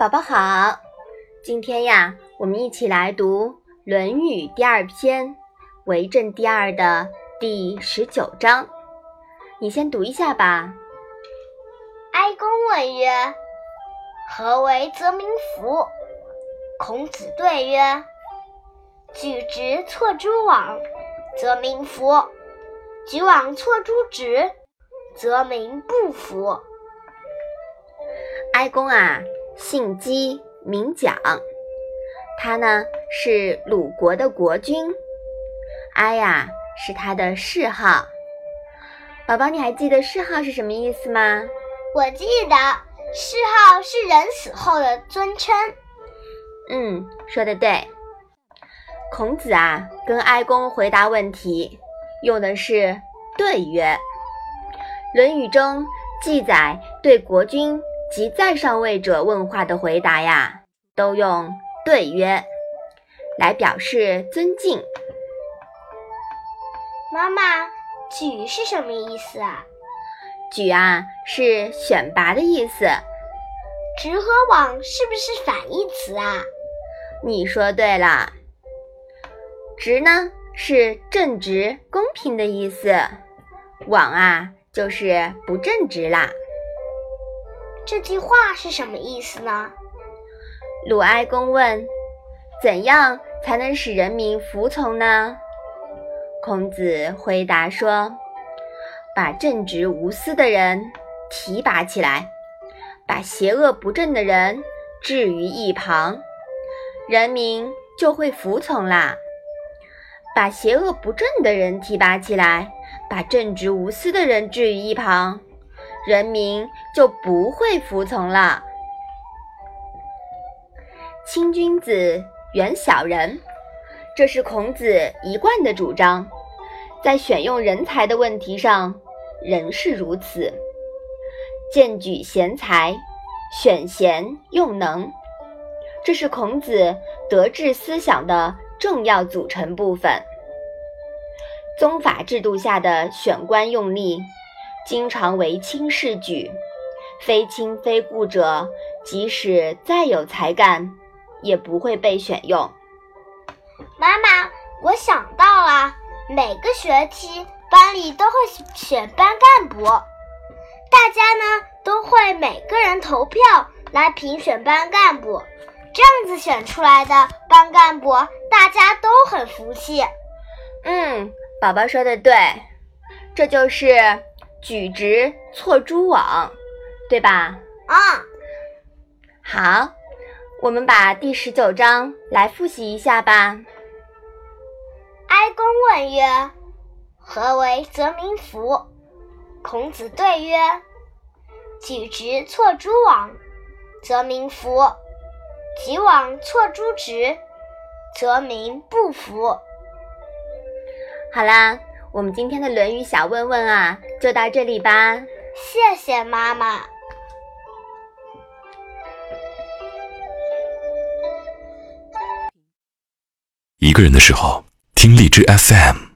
宝宝好，今天呀，我们一起来读《论语》第二篇《为政第二》的第十九章。你先读一下吧。哀公问曰：“何为则民服？”孔子对曰：“举直错诸枉，则民服；举枉错诸直，则民不服。”哀公啊。姓姬，名蒋，他呢是鲁国的国君。哀呀是他的谥号。宝宝，你还记得谥号是什么意思吗？我记得，谥号是人死后的尊称。嗯，说的对。孔子啊跟哀公回答问题，用的是对曰。《论语》中记载对国君。及在上位者问话的回答呀，都用对曰来表示尊敬。妈妈，举是什么意思啊？举啊是选拔的意思。直和往是不是反义词啊？你说对了。直呢是正直、公平的意思，往啊就是不正直啦。这句话是什么意思呢？鲁哀公问：“怎样才能使人民服从呢？”孔子回答说：“把正直无私的人提拔起来，把邪恶不正的人置于一旁，人民就会服从啦。把邪恶不正的人提拔起来，把正直无私的人置于一旁。”人民就不会服从了。亲君子，远小人，这是孔子一贯的主张。在选用人才的问题上，仍是如此。荐举贤才，选贤用能，这是孔子德治思想的重要组成部分。宗法制度下的选官用吏。经常为轻视举，非亲非故者，即使再有才干，也不会被选用。妈妈，我想到了，每个学期班里都会选班干部，大家呢都会每个人投票来评选班干部，这样子选出来的班干部，大家都很服气。嗯，宝宝说的对，这就是。举直错诸枉，对吧？啊，好，我们把第十九章来复习一下吧。哀公问曰：“何为则民服？”孔子对曰：“举直错诸枉，则民服；举枉错诸直，则民不服。”好啦。我们今天的《论语》小问问啊，就到这里吧。谢谢妈妈。一个人的时候，听荔枝 FM。